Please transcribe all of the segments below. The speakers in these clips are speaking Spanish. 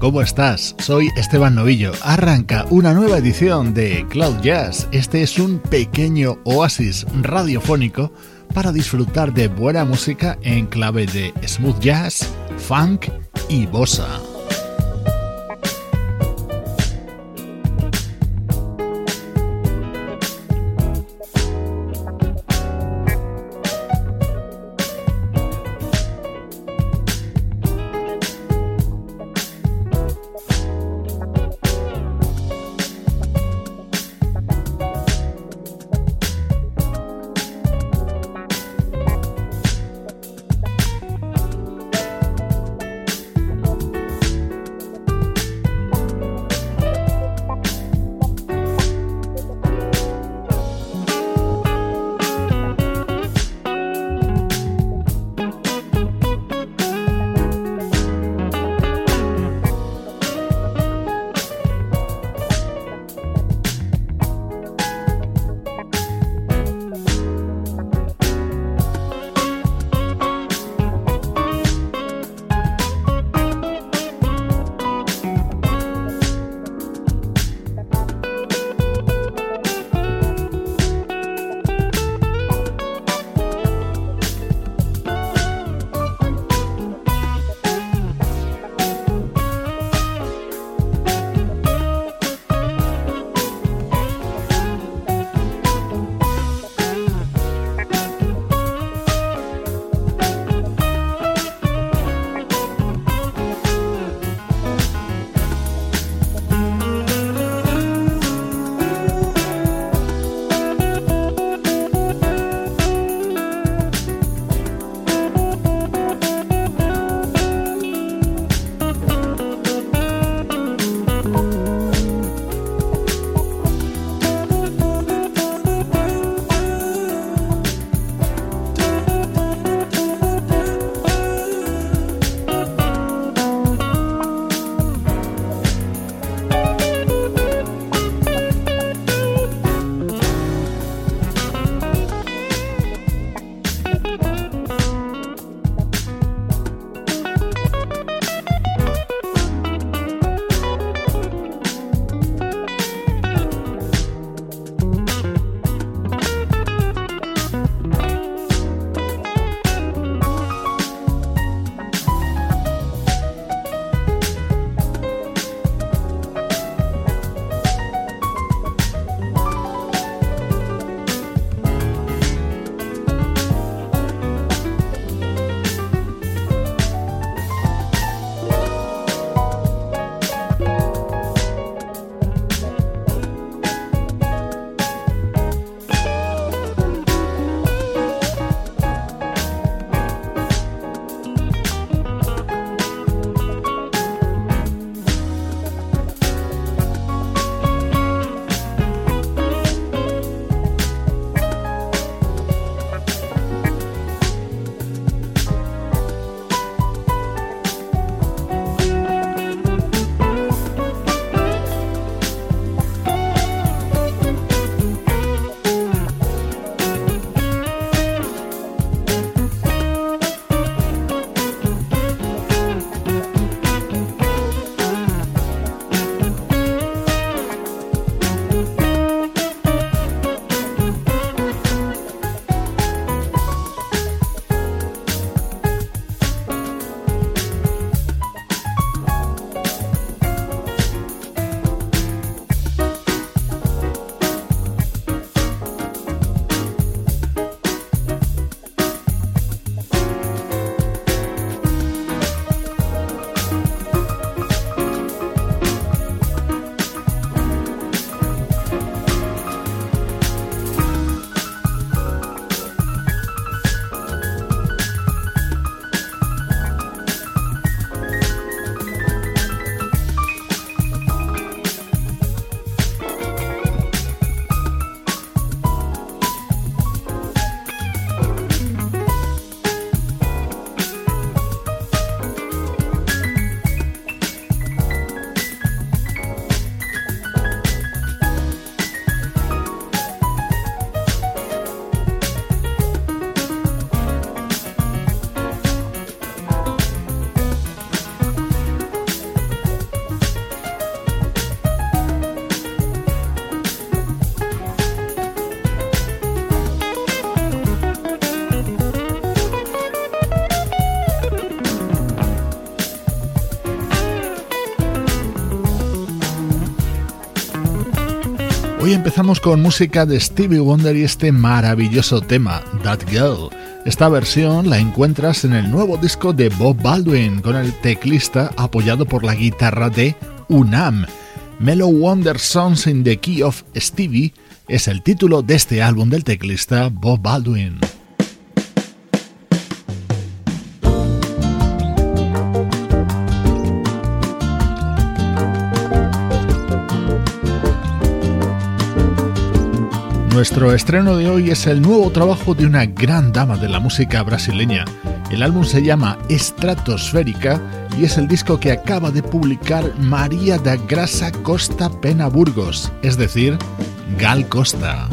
¿Cómo estás? Soy Esteban Novillo. Arranca una nueva edición de Cloud Jazz. Este es un pequeño oasis radiofónico para disfrutar de buena música en clave de smooth jazz, funk y bossa. Hoy empezamos con música de Stevie Wonder y este maravilloso tema, That Girl. Esta versión la encuentras en el nuevo disco de Bob Baldwin, con el teclista apoyado por la guitarra de Unam. Mellow Wonder Songs in the Key of Stevie es el título de este álbum del teclista Bob Baldwin. Nuestro estreno de hoy es el nuevo trabajo de una gran dama de la música brasileña. El álbum se llama Estratosférica y es el disco que acaba de publicar María da Grasa Costa Pena Burgos, es decir, Gal Costa.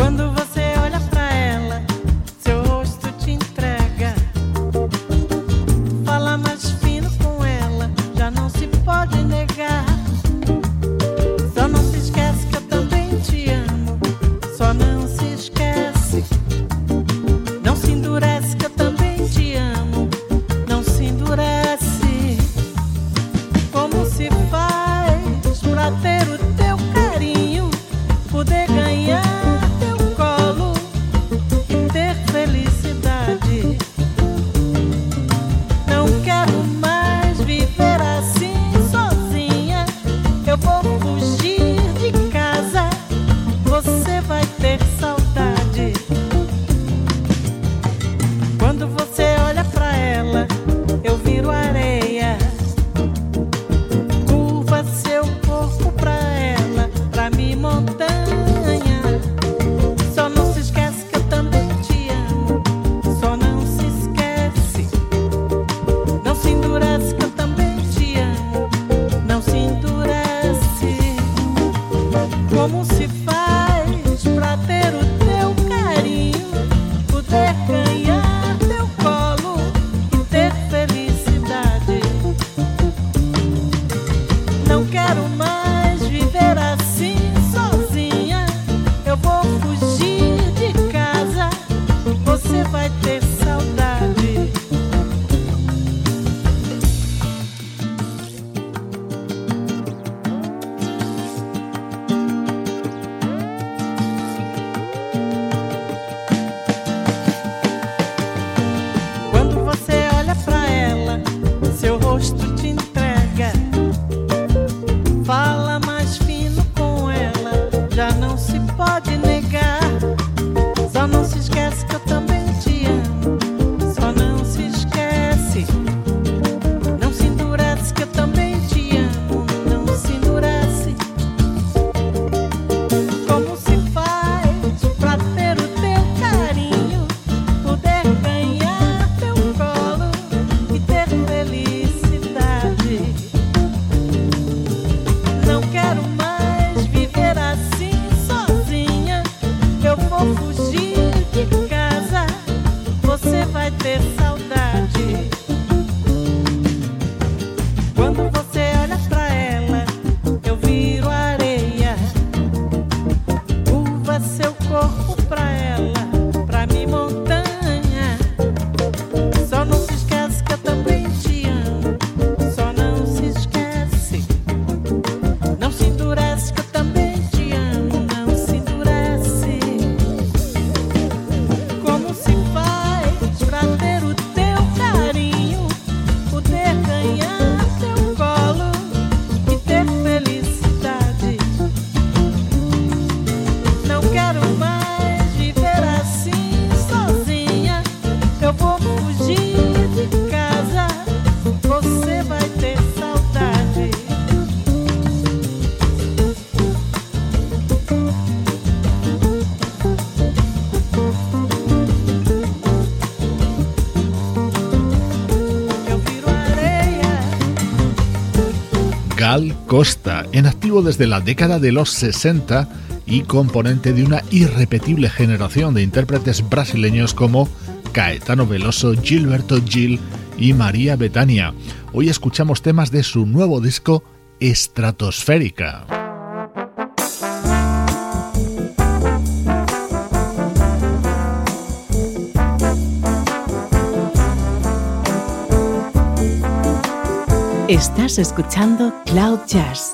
Desde la década de los 60 y componente de una irrepetible generación de intérpretes brasileños como Caetano Veloso, Gilberto Gil y María Betania. Hoy escuchamos temas de su nuevo disco Estratosférica. Estás escuchando Cloud Jazz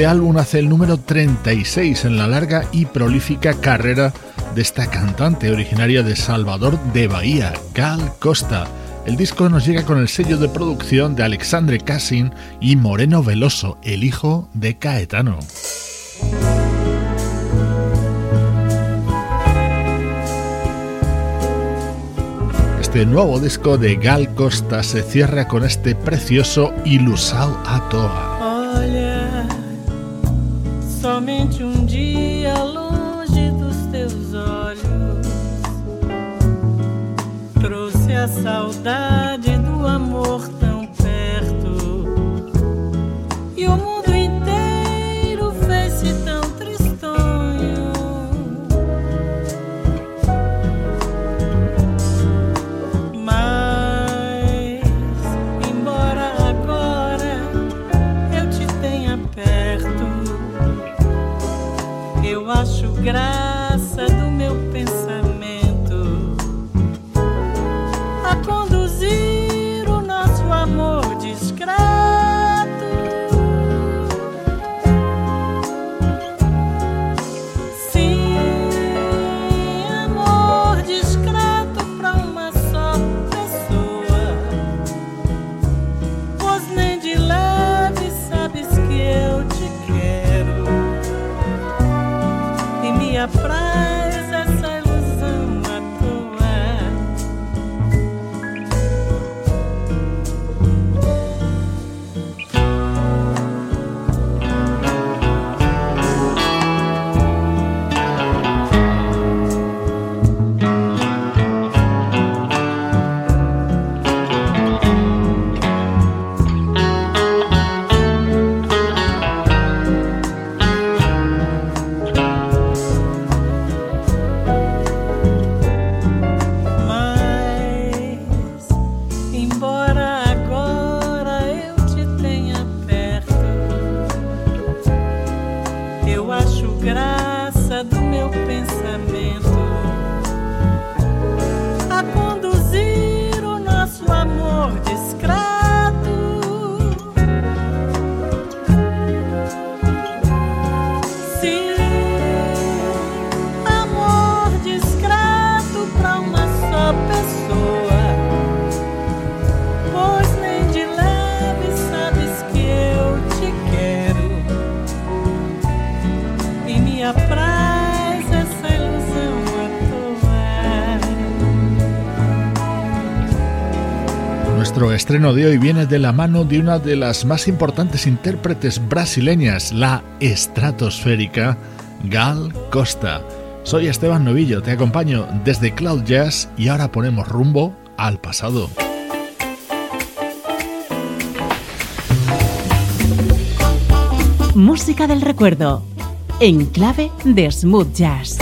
Este álbum hace el número 36 en la larga y prolífica carrera de esta cantante originaria de Salvador de Bahía, Gal Costa. El disco nos llega con el sello de producción de Alexandre Cassin y Moreno Veloso, el hijo de Caetano. Este nuevo disco de Gal Costa se cierra con este precioso Ilusao a Toa. Somente um dia longe dos teus olhos. Trouxe a saudade do amor Gracias. Estreno de hoy viene de la mano de una de las más importantes intérpretes brasileñas, la estratosférica Gal Costa. Soy Esteban Novillo, te acompaño desde Cloud Jazz y ahora ponemos rumbo al pasado. Música del recuerdo, en clave de smooth jazz.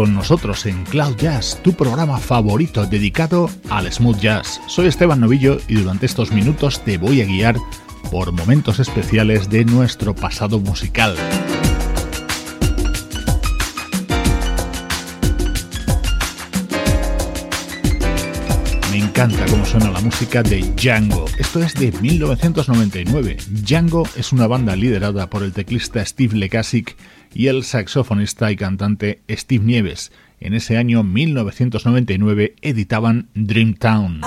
Con nosotros en Cloud Jazz, tu programa favorito dedicado al smooth jazz. Soy Esteban Novillo y durante estos minutos te voy a guiar por momentos especiales de nuestro pasado musical. Me encanta cómo suena la música de Django. Esto es de 1999. Django es una banda liderada por el teclista Steve Lekasic y el saxofonista y cantante Steve Nieves. En ese año 1999 editaban Dreamtown.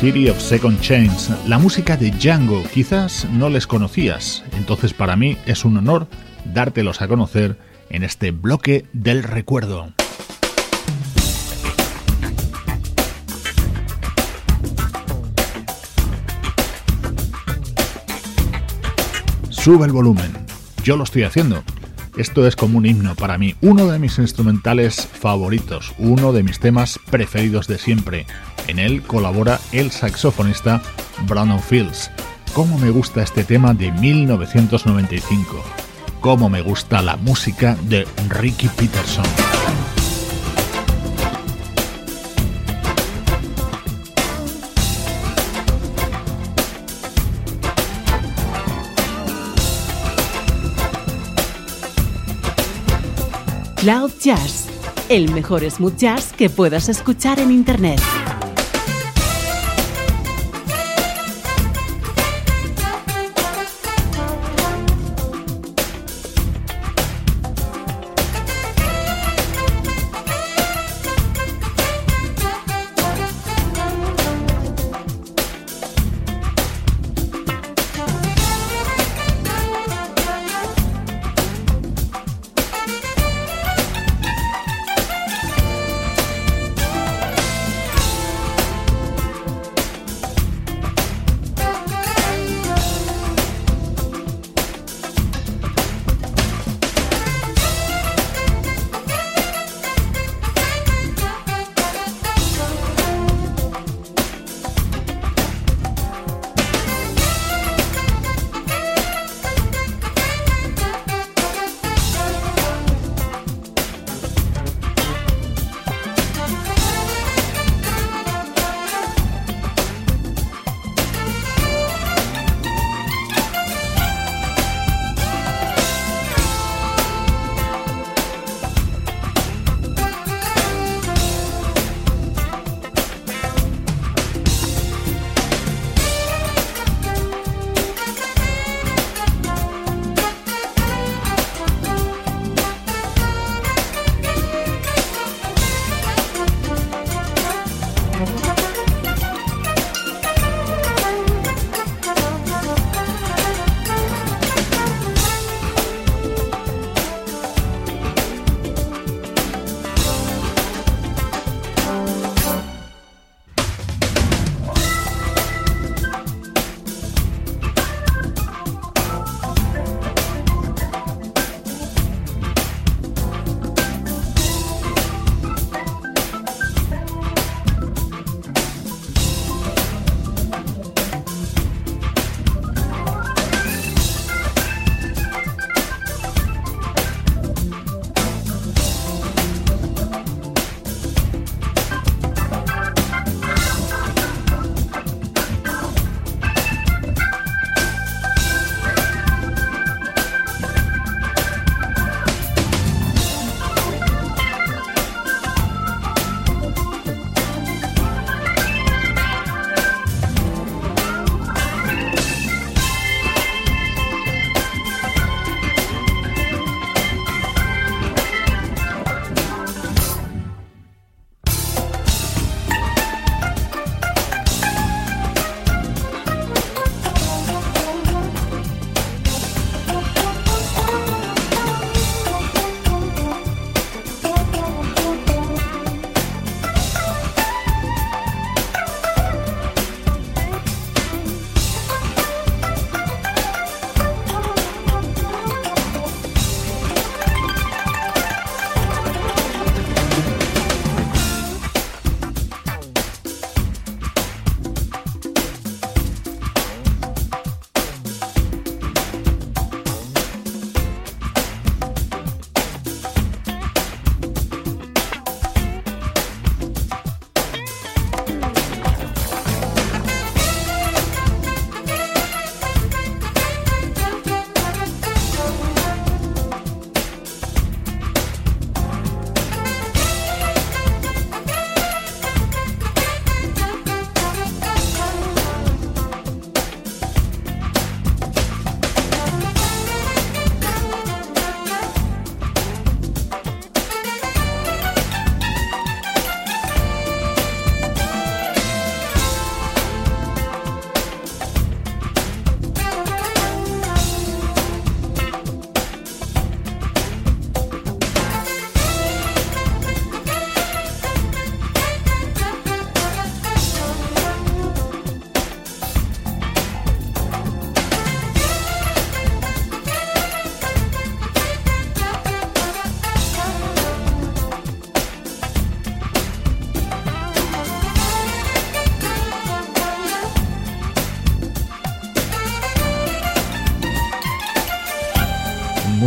City of Second Chains, la música de Django. Quizás no les conocías, entonces para mí es un honor dártelos a conocer en este bloque del recuerdo. Sube el volumen. Yo lo estoy haciendo. Esto es como un himno para mí, uno de mis instrumentales favoritos, uno de mis temas preferidos de siempre. En él colabora el saxofonista Brandon Fields. ¿Cómo me gusta este tema de 1995? ¿Cómo me gusta la música de Ricky Peterson? Cloud Jazz, el mejor smooth jazz que puedas escuchar en Internet.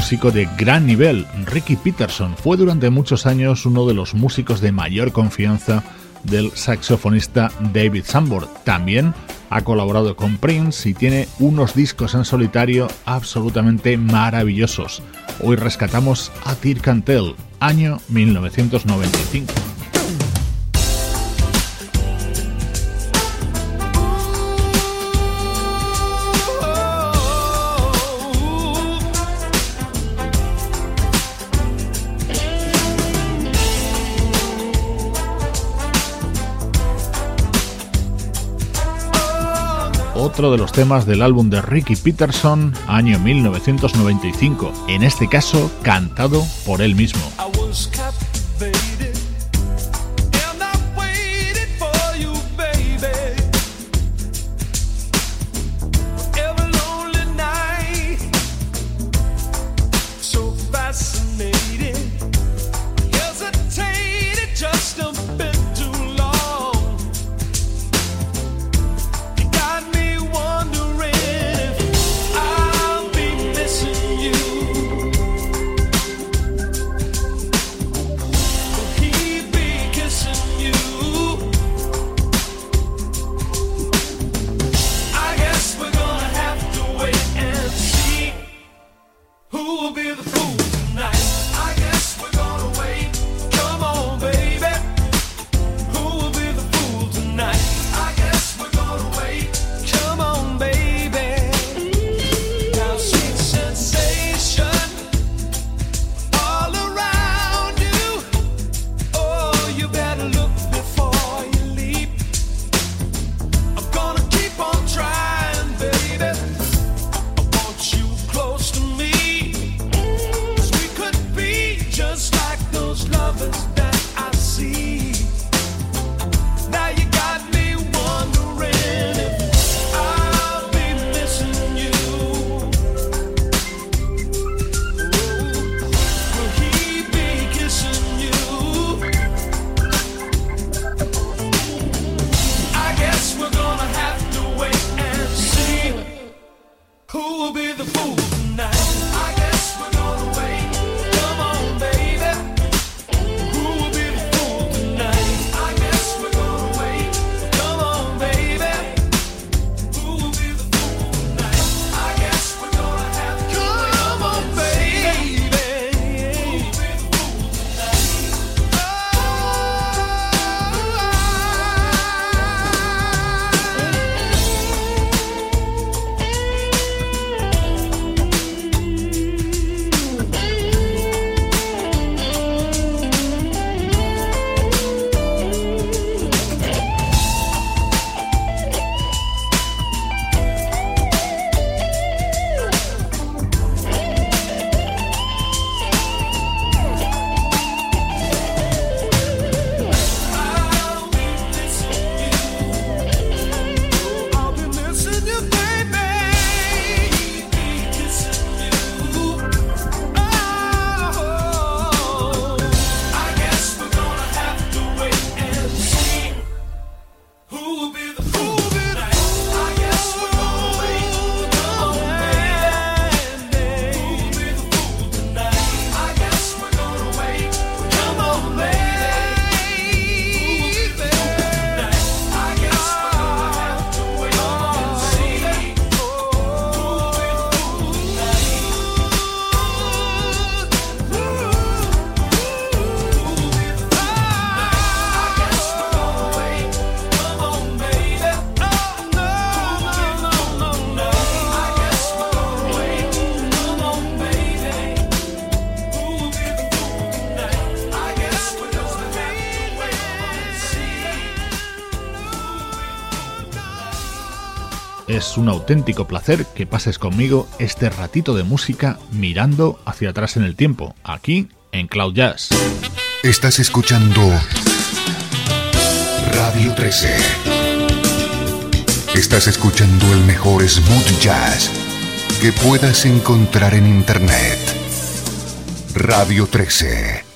Músico de gran nivel, Ricky Peterson. Fue durante muchos años uno de los músicos de mayor confianza del saxofonista David Sambor. También ha colaborado con Prince y tiene unos discos en solitario absolutamente maravillosos. Hoy rescatamos a Tir Cantel, año 1995. Otro de los temas del álbum de Ricky Peterson, año 1995, en este caso cantado por él mismo. Es un auténtico placer que pases conmigo este ratito de música mirando hacia atrás en el tiempo, aquí en Cloud Jazz. Estás escuchando Radio 13. Estás escuchando el mejor smooth jazz que puedas encontrar en Internet. Radio 13.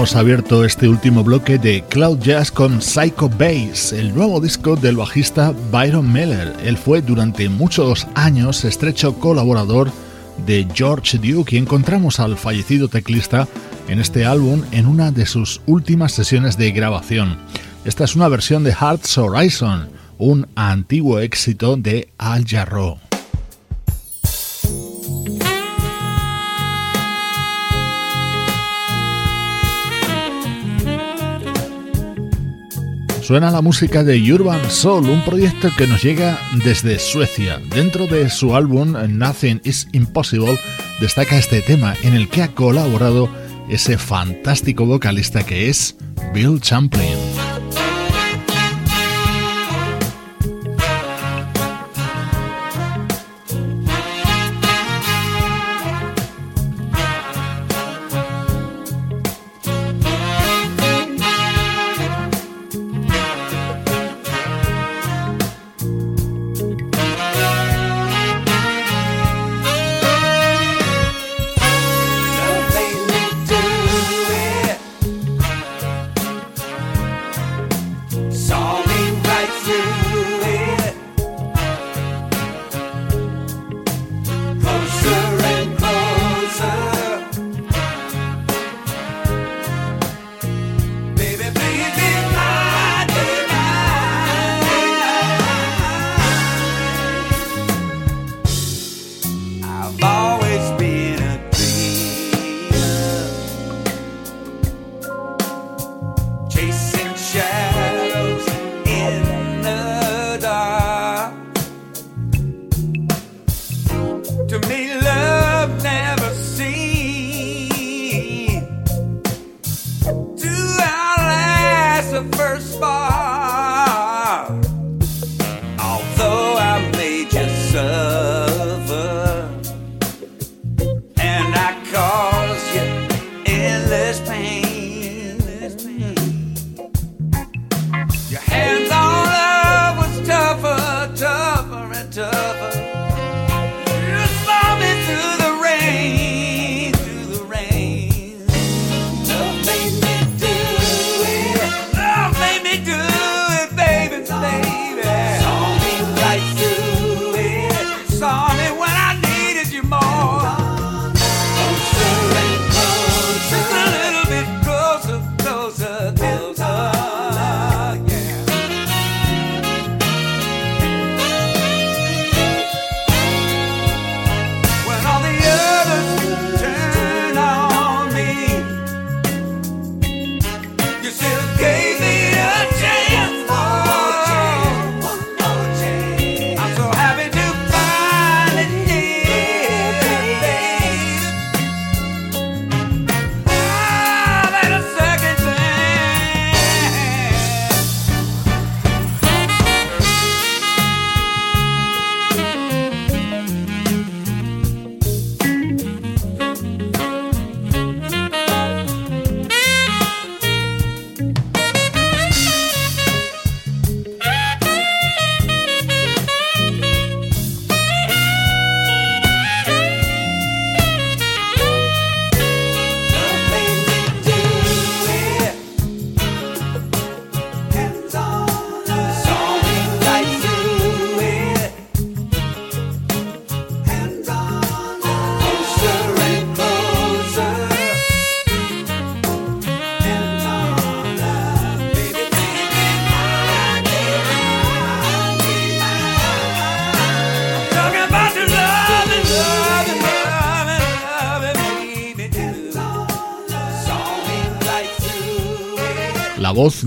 Hemos abierto este último bloque de Cloud Jazz con Psycho Bass, el nuevo disco del bajista Byron Miller. Él fue durante muchos años estrecho colaborador de George Duke y encontramos al fallecido teclista en este álbum en una de sus últimas sesiones de grabación. Esta es una versión de Hearts Horizon, un antiguo éxito de Al Jarreau. Suena la música de Urban Soul, un proyecto que nos llega desde Suecia. Dentro de su álbum Nothing is Impossible, destaca este tema en el que ha colaborado ese fantástico vocalista que es Bill Champlin.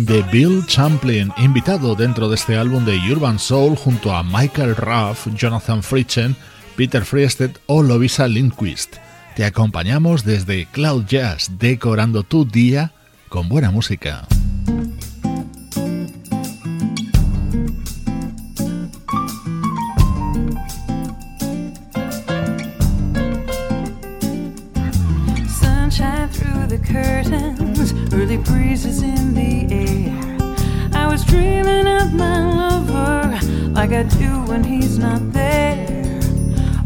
De Bill Champlin, invitado dentro de este álbum de Urban Soul junto a Michael Ruff, Jonathan Fritchen, Peter Friested o Lovisa Lindquist. Te acompañamos desde Cloud Jazz, decorando tu día con buena música. Do when he's not there.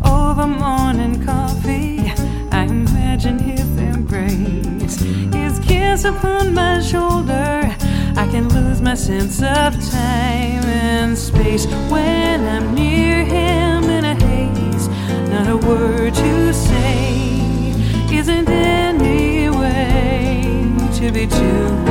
Over morning coffee, I imagine his embrace, his kiss upon my shoulder. I can lose my sense of time and space when I'm near him in a haze. Not a word to say isn't any way to be doing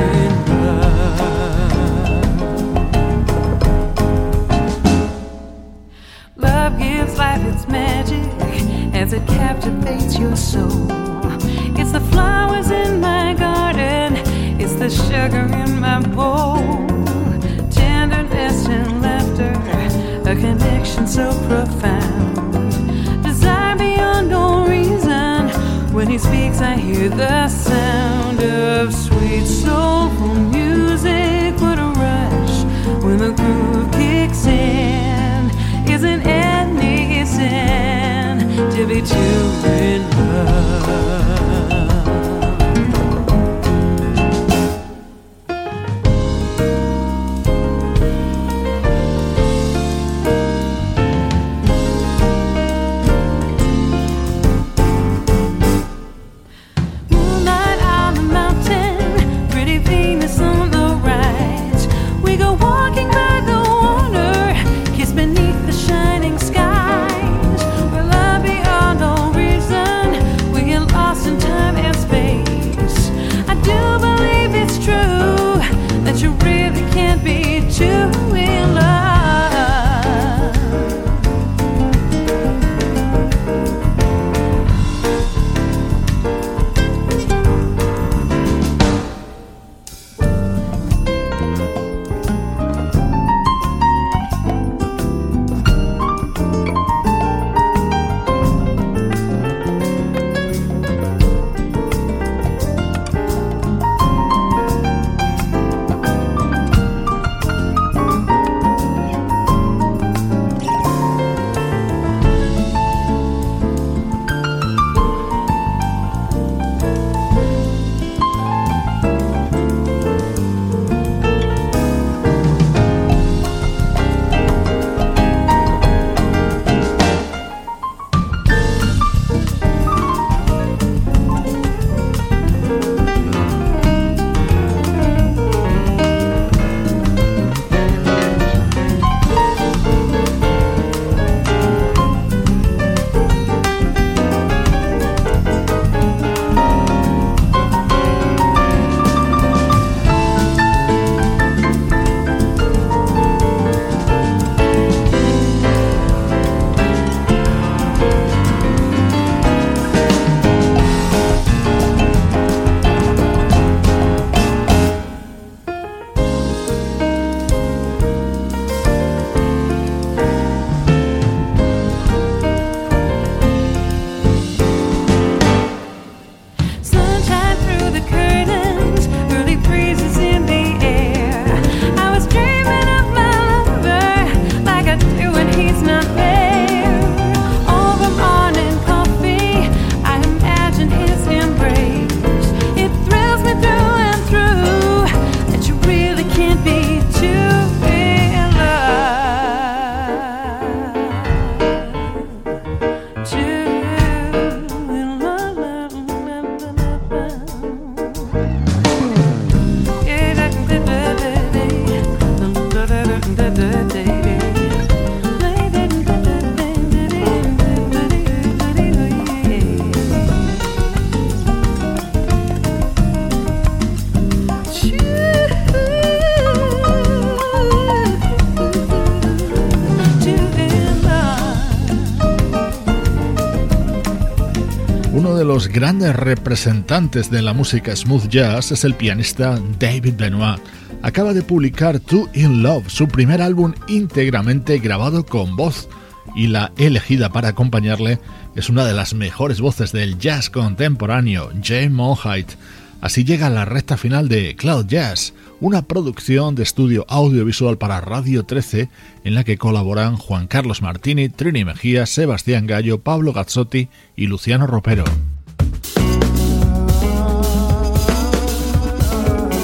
grandes representantes de la música smooth jazz es el pianista David Benoit. Acaba de publicar Two in Love, su primer álbum íntegramente grabado con voz, y la elegida para acompañarle es una de las mejores voces del jazz contemporáneo, Jane Monheit. Así llega la recta final de Cloud Jazz, una producción de estudio audiovisual para Radio 13 en la que colaboran Juan Carlos Martini, Trini Mejía, Sebastián Gallo, Pablo Gazzotti y Luciano Ropero.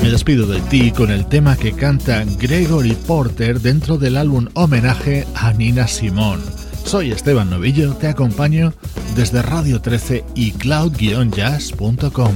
Me despido de ti con el tema que canta Gregory Porter dentro del álbum homenaje a Nina Simone. Soy Esteban Novillo, te acompaño desde Radio 13 y cloud-jazz.com.